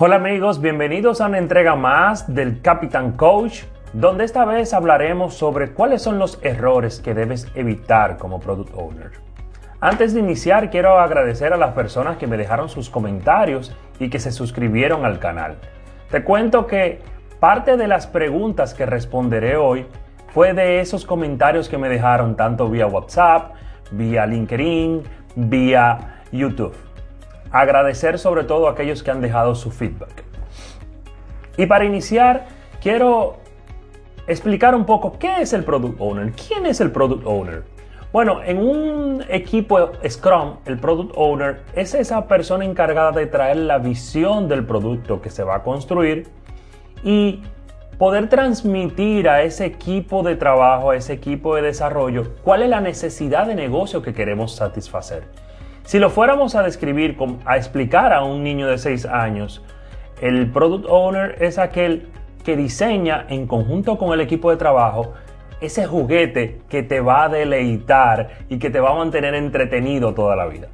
Hola amigos, bienvenidos a una entrega más del Capitán Coach, donde esta vez hablaremos sobre cuáles son los errores que debes evitar como Product Owner. Antes de iniciar, quiero agradecer a las personas que me dejaron sus comentarios y que se suscribieron al canal. Te cuento que parte de las preguntas que responderé hoy fue de esos comentarios que me dejaron tanto vía WhatsApp, vía LinkedIn, vía YouTube agradecer sobre todo a aquellos que han dejado su feedback. Y para iniciar, quiero explicar un poco qué es el Product Owner. ¿Quién es el Product Owner? Bueno, en un equipo Scrum, el Product Owner es esa persona encargada de traer la visión del producto que se va a construir y poder transmitir a ese equipo de trabajo, a ese equipo de desarrollo, cuál es la necesidad de negocio que queremos satisfacer. Si lo fuéramos a describir, a explicar a un niño de 6 años, el product owner es aquel que diseña en conjunto con el equipo de trabajo ese juguete que te va a deleitar y que te va a mantener entretenido toda la vida.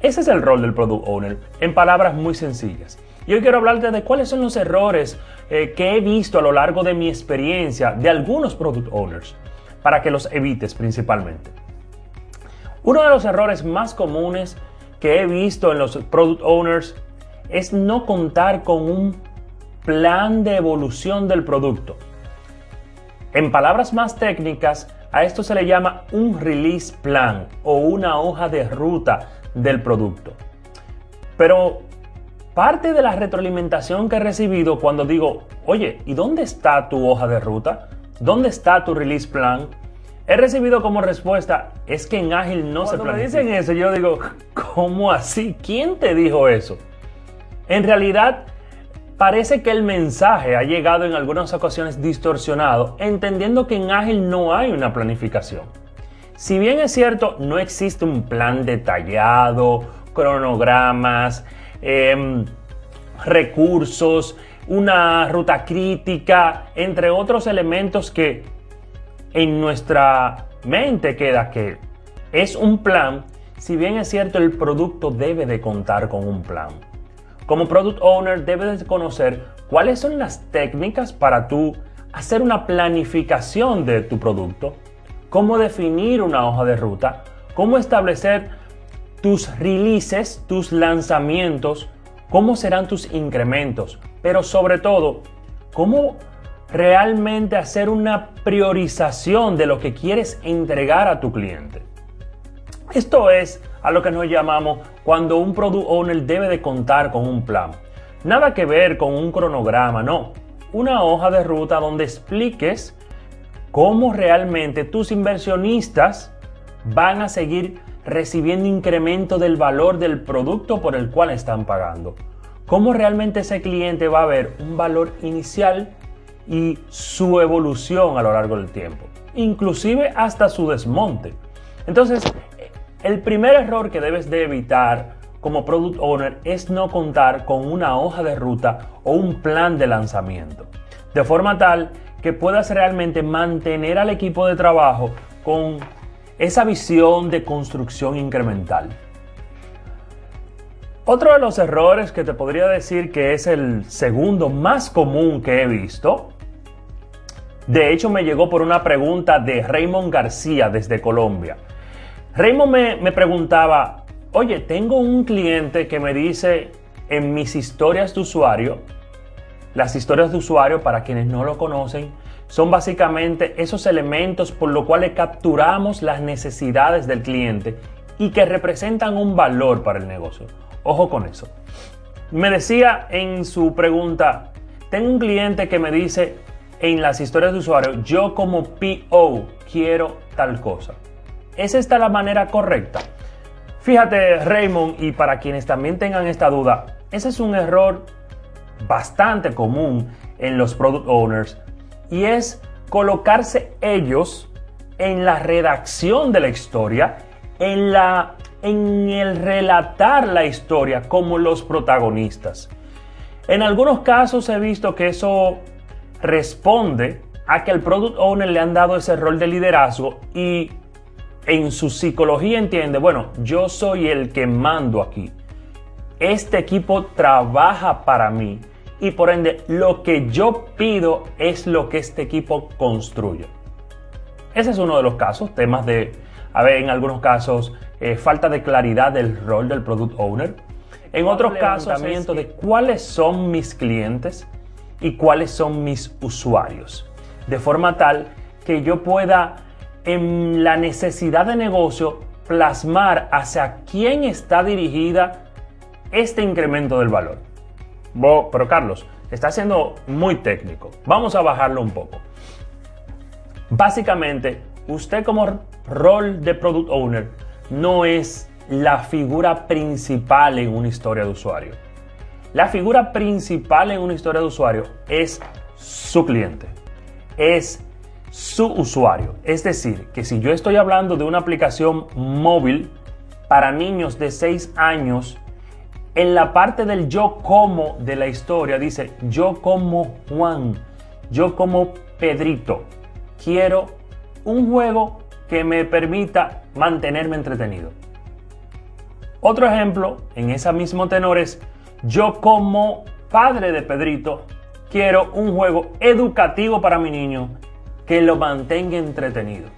Ese es el rol del product owner, en palabras muy sencillas. Y hoy quiero hablarte de cuáles son los errores eh, que he visto a lo largo de mi experiencia de algunos product owners, para que los evites principalmente. Uno de los errores más comunes que he visto en los product owners es no contar con un plan de evolución del producto. En palabras más técnicas, a esto se le llama un release plan o una hoja de ruta del producto. Pero parte de la retroalimentación que he recibido cuando digo, oye, ¿y dónde está tu hoja de ruta? ¿Dónde está tu release plan? He recibido como respuesta, es que en Ágil no se planifica. me dicen eso, yo digo, ¿cómo así? ¿Quién te dijo eso? En realidad, parece que el mensaje ha llegado en algunas ocasiones distorsionado, entendiendo que en Ágil no hay una planificación. Si bien es cierto, no existe un plan detallado, cronogramas, em, recursos, una ruta crítica, entre otros elementos que en nuestra mente queda que es un plan, si bien es cierto el producto debe de contar con un plan. Como product owner debes de conocer cuáles son las técnicas para tú hacer una planificación de tu producto, cómo definir una hoja de ruta, cómo establecer tus releases, tus lanzamientos, cómo serán tus incrementos, pero sobre todo, cómo realmente hacer una priorización de lo que quieres entregar a tu cliente. Esto es a lo que nos llamamos cuando un product owner debe de contar con un plan. Nada que ver con un cronograma, no. Una hoja de ruta donde expliques cómo realmente tus inversionistas van a seguir recibiendo incremento del valor del producto por el cual están pagando. Cómo realmente ese cliente va a ver un valor inicial y su evolución a lo largo del tiempo, inclusive hasta su desmonte. Entonces, el primer error que debes de evitar como product owner es no contar con una hoja de ruta o un plan de lanzamiento, de forma tal que puedas realmente mantener al equipo de trabajo con esa visión de construcción incremental. Otro de los errores que te podría decir que es el segundo más común que he visto de hecho, me llegó por una pregunta de Raymond García desde Colombia. Raymond me, preguntaba, oye, tengo un cliente que me dice en mis historias de usuario, las historias de usuario, para quienes no lo conocen, son básicamente esos elementos por los cuales capturamos las necesidades del cliente y que representan un valor para el negocio. Ojo con eso. Me decía en su pregunta, tengo un cliente que me dice, en las historias de usuario, yo como PO quiero tal cosa. ¿Es esta la manera correcta? Fíjate, Raymond, y para quienes también tengan esta duda, ese es un error bastante común en los product owners y es colocarse ellos en la redacción de la historia, en, la, en el relatar la historia como los protagonistas. En algunos casos he visto que eso responde a que el product owner le han dado ese rol de liderazgo y en su psicología entiende, bueno, yo soy el que mando aquí. este equipo trabaja para mí y por ende lo que yo pido es lo que este equipo construye. Ese es uno de los casos, temas de, a ver, en algunos casos, eh, falta de claridad del rol del product owner. En otros casos, de cuáles son mis clientes y cuáles son mis usuarios. De forma tal que yo pueda, en la necesidad de negocio, plasmar hacia quién está dirigida este incremento del valor. pero Carlos, está siendo muy técnico. Vamos a bajarlo un poco. Básicamente, usted como rol de product owner no es la figura principal en una historia de usuario. La figura principal en una historia de usuario es su cliente, es su usuario. Es decir, que si yo estoy hablando de una aplicación móvil para niños de 6 años, en la parte del yo como de la historia dice yo como Juan, yo como Pedrito. Quiero un juego que me permita mantenerme entretenido. Otro ejemplo, en ese mismo tenor es, yo como padre de Pedrito, quiero un juego educativo para mi niño que lo mantenga entretenido.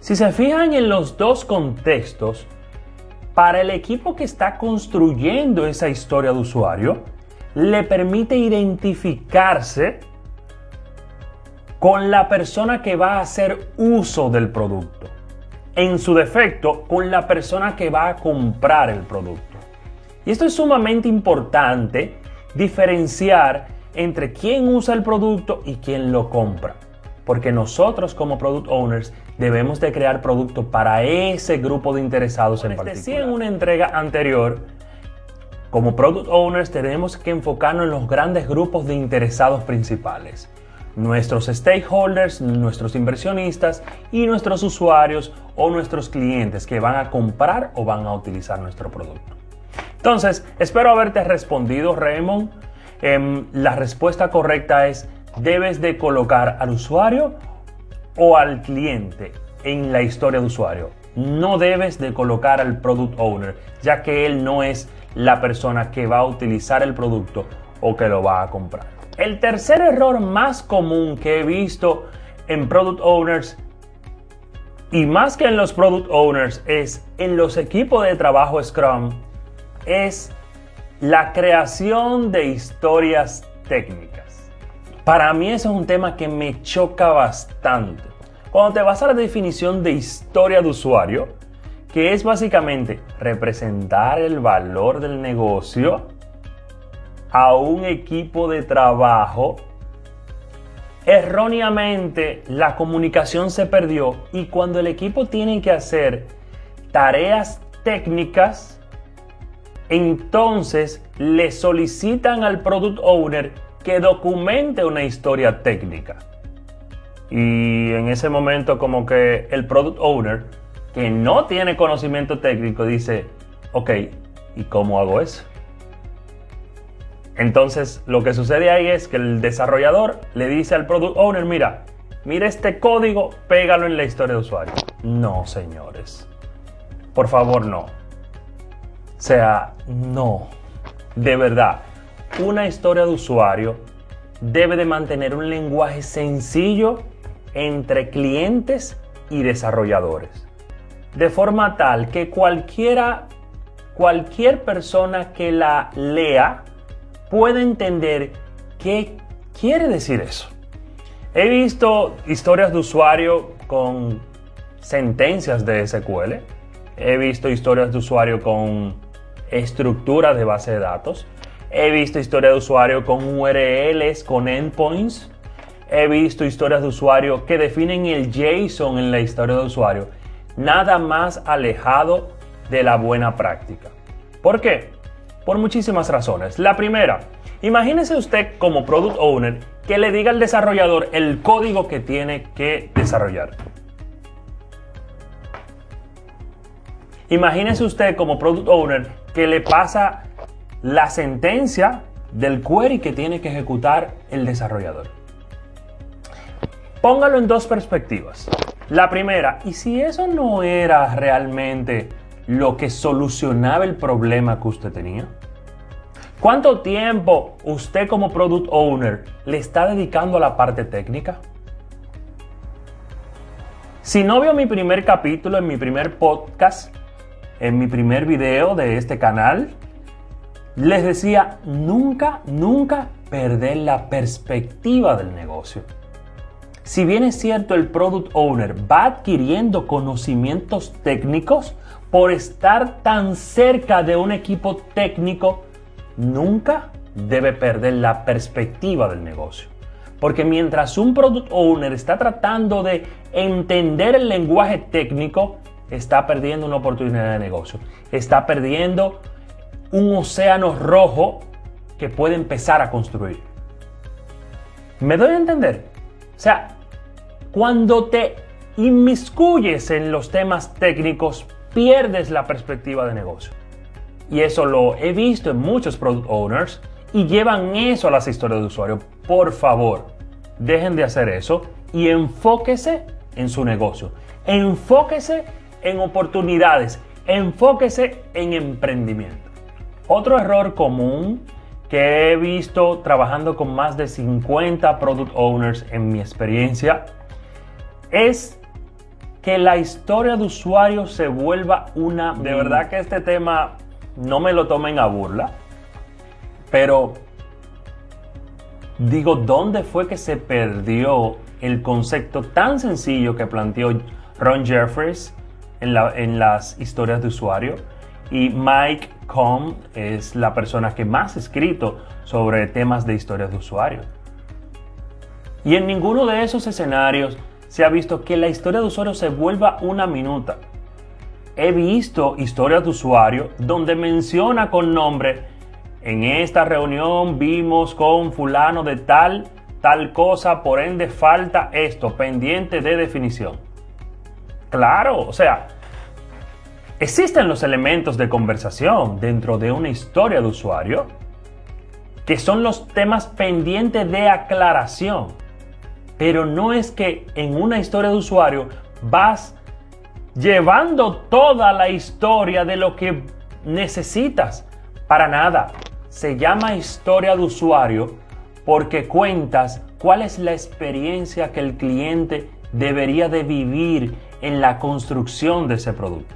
Si se fijan en los dos contextos, para el equipo que está construyendo esa historia de usuario, le permite identificarse con la persona que va a hacer uso del producto en su defecto con la persona que va a comprar el producto. Y esto es sumamente importante diferenciar entre quién usa el producto y quién lo compra. Porque nosotros como product owners debemos de crear producto para ese grupo de interesados en particular. Decía en una entrega anterior, como product owners tenemos que enfocarnos en los grandes grupos de interesados principales nuestros stakeholders, nuestros inversionistas y nuestros usuarios o nuestros clientes que van a comprar o van a utilizar nuestro producto. Entonces, espero haberte respondido, Raymond. Em, la respuesta correcta es, debes de colocar al usuario o al cliente en la historia de usuario. No debes de colocar al product owner, ya que él no es la persona que va a utilizar el producto o que lo va a comprar. El tercer error más común que he visto en product owners y más que en los product owners es en los equipos de trabajo Scrum es la creación de historias técnicas. Para mí eso es un tema que me choca bastante. Cuando te vas a la definición de historia de usuario, que es básicamente representar el valor del negocio, a un equipo de trabajo, erróneamente la comunicación se perdió y cuando el equipo tiene que hacer tareas técnicas, entonces le solicitan al product owner que documente una historia técnica. Y en ese momento como que el product owner que no tiene conocimiento técnico dice, ok, ¿y cómo hago eso? Entonces, lo que sucede ahí es que el desarrollador le dice al product owner, mira, mira este código, pégalo en la historia de usuario. No, señores. Por favor, no. O sea, no. De verdad, una historia de usuario debe de mantener un lenguaje sencillo entre clientes y desarrolladores. De forma tal que cualquiera, cualquier persona que la lea puede entender qué quiere decir eso. He visto historias de usuario con sentencias de SQL. He visto historias de usuario con estructuras de base de datos. He visto historias de usuario con URLs, con endpoints. He visto historias de usuario que definen el JSON en la historia de usuario. Nada más alejado de la buena práctica. ¿Por qué? por muchísimas razones. La primera, imagínese usted como product owner que le diga al desarrollador el código que tiene que desarrollar. Imagínese usted como product owner que le pasa la sentencia del query que tiene que ejecutar el desarrollador. Póngalo en dos perspectivas. La primera, ¿y si eso no era realmente lo que solucionaba el problema que usted tenía? ¿Cuánto tiempo usted como product owner le está dedicando a la parte técnica? Si no vio mi primer capítulo en mi primer podcast, en mi primer video de este canal, les decía, nunca, nunca perder la perspectiva del negocio. Si bien es cierto el product owner va adquiriendo conocimientos técnicos por estar tan cerca de un equipo técnico, nunca debe perder la perspectiva del negocio. Porque mientras un product owner está tratando de entender el lenguaje técnico, está perdiendo una oportunidad de negocio. Está perdiendo un océano rojo que puede empezar a construir. ¿Me doy a entender? O sea, cuando te inmiscuyes en los temas técnicos, pierdes la perspectiva de negocio. Y eso lo he visto en muchos product owners y llevan eso a las historias de usuario. Por favor, dejen de hacer eso y enfóquese en su negocio. Enfóquese en oportunidades. Enfóquese en emprendimiento. Otro error común que he visto trabajando con más de 50 product owners en mi experiencia es que la historia de usuario se vuelva una... De verdad que este tema no me lo tomen a burla, pero digo, ¿dónde fue que se perdió el concepto tan sencillo que planteó Ron Jeffries en, las historias de usuario? Y Mike Com es la persona que más ha escrito sobre temas de historias de usuario. Y en ninguno de esos escenarios se ha visto que la historia de usuario se vuelva una minuta. He visto historias de usuario donde menciona con nombre, en esta reunión vimos con fulano de tal, tal cosa, por ende falta esto, pendiente de definición. Claro, o sea, existen los elementos de conversación dentro de una historia de usuario que son los temas pendientes de aclaración. Pero no es que en una historia de usuario vas llevando toda la historia de lo que necesitas. Para nada. Se llama historia de usuario porque cuentas cuál es la experiencia que el cliente debería de vivir en la construcción de ese producto.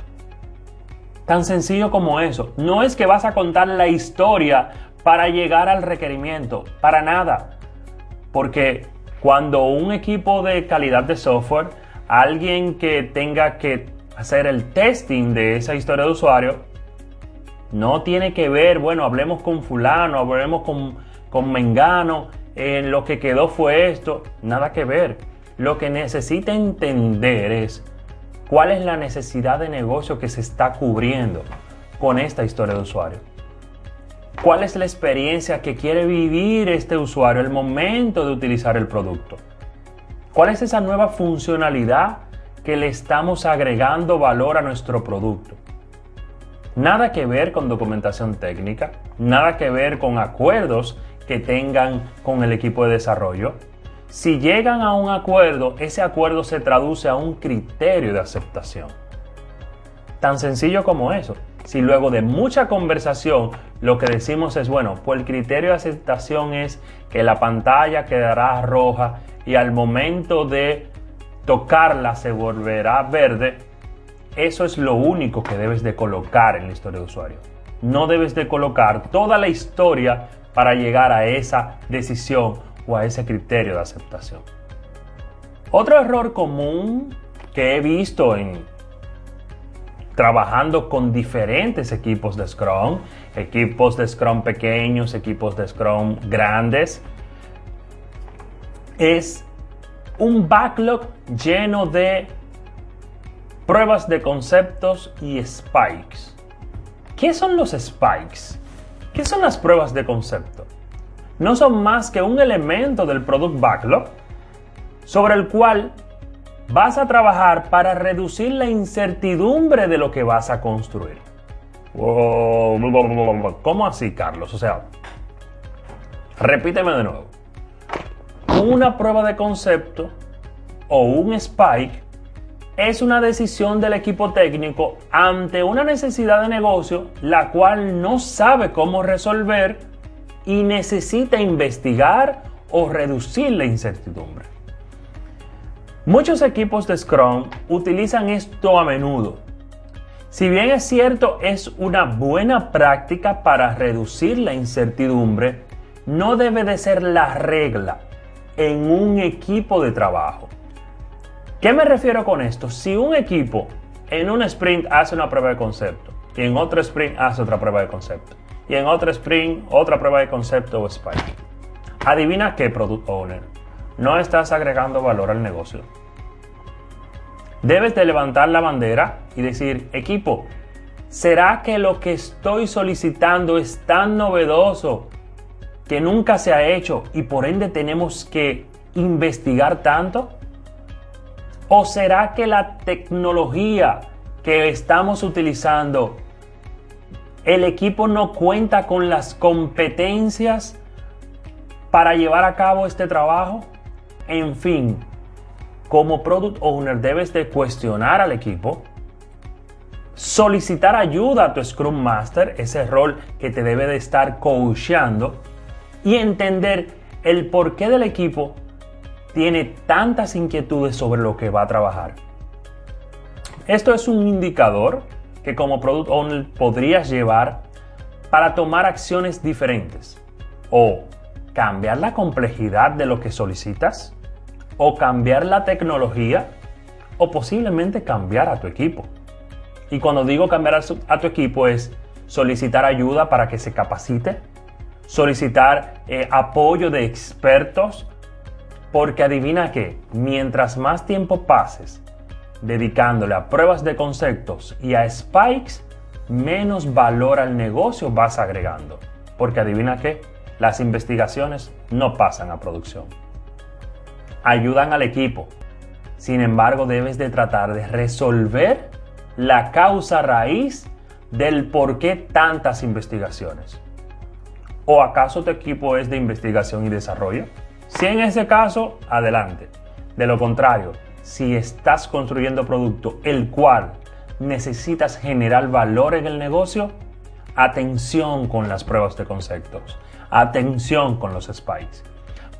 Tan sencillo como eso. No es que vas a contar la historia para llegar al requerimiento. Para nada. Porque cuando un equipo de calidad de software, alguien que tenga que hacer el testing de esa historia de usuario, no tiene que ver, bueno, hablemos con fulano, hablemos con, con mengano, en lo que quedó fue esto, nada que ver. Lo que necesita entender es cuál es la necesidad de negocio que se está cubriendo con esta historia de usuario. ¿Cuál es la experiencia que quiere vivir este usuario el momento de utilizar el producto? ¿Cuál es esa nueva funcionalidad que le estamos agregando valor a nuestro producto? Nada que ver con documentación técnica, nada que ver con acuerdos que tengan con el equipo de desarrollo. Si llegan a un acuerdo, ese acuerdo se traduce a un criterio de aceptación. Tan sencillo como eso. Si luego de mucha conversación lo que decimos es, bueno, pues el criterio de aceptación es que la pantalla quedará roja y al momento de tocarla se volverá verde, eso es lo único que debes de colocar en la historia de usuario. No debes de colocar toda la historia para llegar a esa decisión a ese criterio de aceptación. Otro error común que he visto en trabajando con diferentes equipos de Scrum, equipos de Scrum pequeños, equipos de Scrum grandes. Es un backlog lleno de pruebas de conceptos y spikes. ¿Qué son los spikes? ¿Qué son las pruebas de concepto? No son más que un elemento del product backlog sobre el cual vas a trabajar para reducir la incertidumbre de lo que vas a construir. ¿Cómo así, Carlos? O sea, repíteme de nuevo. Una prueba de concepto o un spike es una decisión del equipo técnico ante una necesidad de negocio la cual no sabe cómo resolver y necesita investigar o reducir la incertidumbre. Muchos equipos de Scrum utilizan esto a menudo. Si bien es cierto es una buena práctica para reducir la incertidumbre, no debe de ser la regla en un equipo de trabajo. ¿Qué me refiero con esto? Si un equipo en un sprint hace una prueba de concepto y en otro sprint hace otra prueba de concepto y en otro sprint otra prueba de concepto o spike. Adivina qué, Product Owner. No estás agregando valor al negocio. Debes de levantar la bandera y decir, equipo, ¿será que lo que estoy solicitando es tan novedoso que nunca se ha hecho y por ende tenemos que investigar tanto? ¿O será que la tecnología que estamos utilizando el equipo no cuenta con las competencias para llevar a cabo este trabajo. En fin, como product owner debes de cuestionar al equipo, solicitar ayuda a tu Scrum Master, ese rol que te debe de estar coachando, y entender el porqué del equipo tiene tantas inquietudes sobre lo que va a trabajar. Esto es un indicador que como product owner podrías llevar para tomar acciones diferentes o cambiar la complejidad de lo que solicitas o cambiar la tecnología o posiblemente cambiar a tu equipo. Y cuando digo cambiar a, tu equipo es solicitar ayuda para que se capacite, solicitar eh, apoyo de expertos, porque adivina que mientras más tiempo pases dedicándole a pruebas de conceptos y a spikes, menos valor al negocio vas agregando. Porque adivina qué, las investigaciones no pasan a producción. Ayudan al equipo. Sin embargo, debes de tratar de resolver la causa raíz del por qué tantas investigaciones. ¿O acaso tu equipo es de investigación y desarrollo? Si en ese caso, adelante. De lo contrario, si estás construyendo producto el cual necesitas generar valor en el negocio, atención con las pruebas de conceptos, atención con los spikes.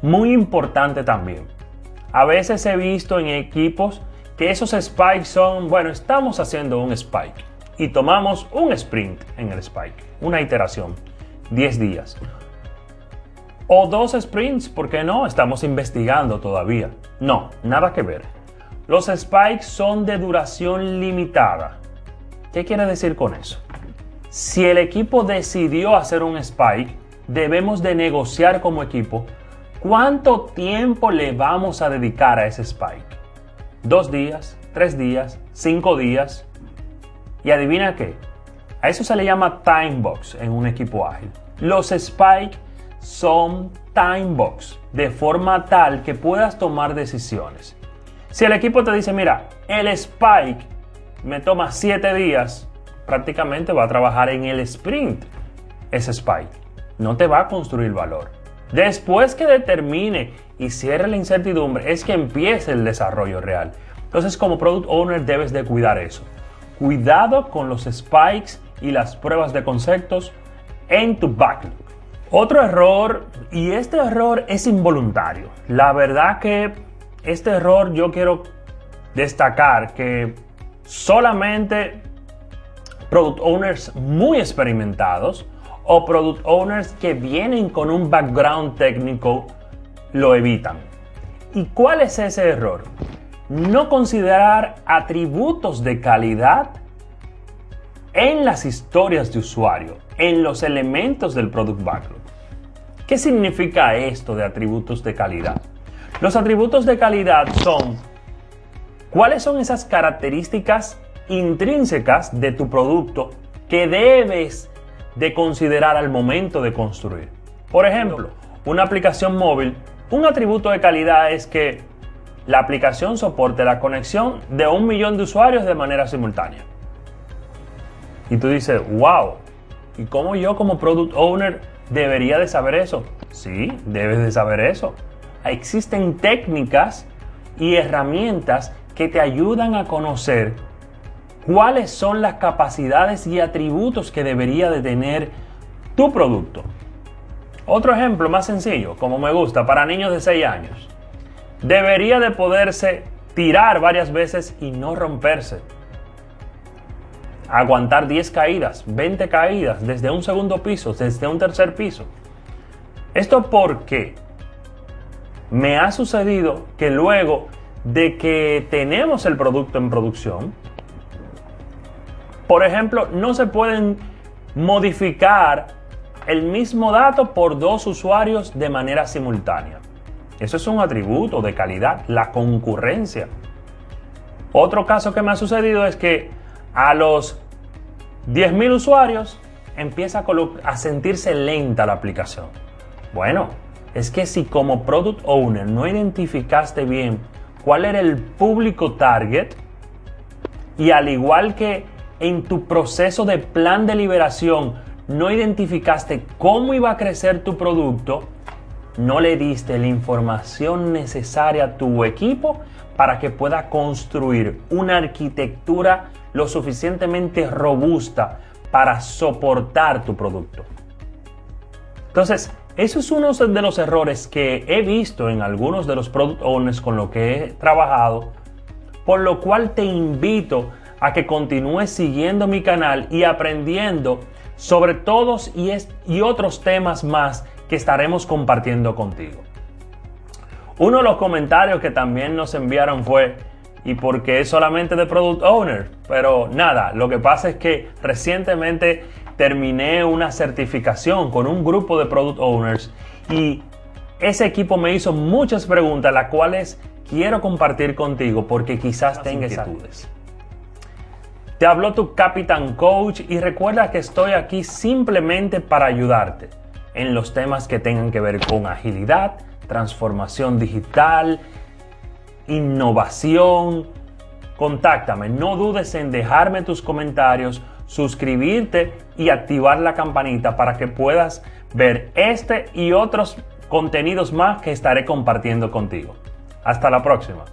Muy importante también, a veces he visto en equipos que esos spikes son, bueno, estamos haciendo un spike y tomamos un sprint en el spike, una iteración, 10 días. O dos sprints, ¿por qué no? Estamos investigando todavía. No, nada que ver. Los spikes son de duración limitada. ¿Qué quiere decir con eso? Si el equipo decidió hacer un spike, debemos de negociar como equipo cuánto tiempo le vamos a dedicar a ese spike. Dos días, tres días, cinco días. Y adivina qué, a eso se le llama time box en un equipo ágil. Los spikes son time box de forma tal que puedas tomar decisiones. Si el equipo te dice, mira, el spike me toma 7 días, prácticamente va a trabajar en el sprint ese spike. No te va a construir valor. Después que determine y cierre la incertidumbre, es que empiece el desarrollo real. Entonces, como product owner, debes de cuidar eso. Cuidado con los spikes y las pruebas de conceptos en tu backlog. Otro error, y este error es involuntario. La verdad que este error yo quiero destacar que solamente product owners muy experimentados o product owners que vienen con un background técnico lo evitan. ¿Y cuál es ese error? No considerar atributos de calidad en las historias de usuario, en los elementos del product backlog. ¿Qué significa esto de atributos de calidad? Los atributos de calidad son cuáles son esas características intrínsecas de tu producto que debes de considerar al momento de construir. Por ejemplo, una aplicación móvil, un atributo de calidad es que la aplicación soporte la conexión de un millón de usuarios de manera simultánea. Y tú dices, wow, ¿y cómo yo como product owner debería de saber eso? Sí, debes de saber eso existen técnicas y herramientas que te ayudan a conocer cuáles son las capacidades y atributos que debería de tener tu producto. Otro ejemplo más sencillo, como me gusta, para niños de 6 años. Debería de poderse tirar varias veces y no romperse. Aguantar 10 caídas, 20 caídas desde un segundo piso, desde un tercer piso. Esto porque me ha sucedido que luego de que tenemos el producto en producción, por ejemplo, no se pueden modificar el mismo dato por dos usuarios de manera simultánea. Eso es un atributo de calidad, la concurrencia. Otro caso que me ha sucedido es que a los 10.000 usuarios empieza a, sentirse lenta la aplicación. Bueno, es que si como product owner no identificaste bien cuál era el público target y al igual que en tu proceso de plan de liberación no identificaste cómo iba a crecer tu producto, no le diste la información necesaria a tu equipo para que pueda construir una arquitectura lo suficientemente robusta para soportar tu producto. Entonces, eso es uno de los errores que he visto en algunos de los product owners con los que he trabajado, por lo cual te invito a que continúes siguiendo mi canal y aprendiendo sobre todos y, otros temas más que estaremos compartiendo contigo. Uno de los comentarios que también nos enviaron fue, ¿y por qué solamente de Product Owner? Pero nada, lo que pasa es que recientemente terminé una certificación con un grupo de Product Owners y ese equipo me hizo muchas preguntas, las cuales quiero compartir contigo porque quizás tengas inquietudes. Te habló tu Capitán Coach y recuerda que estoy aquí simplemente para ayudarte en los temas que tengan que ver con agilidad, transformación digital, innovación. Contáctame, no dudes en dejarme tus comentarios, suscribirte y activar la campanita para que puedas ver este y otros contenidos más que estaré compartiendo contigo. Hasta la próxima.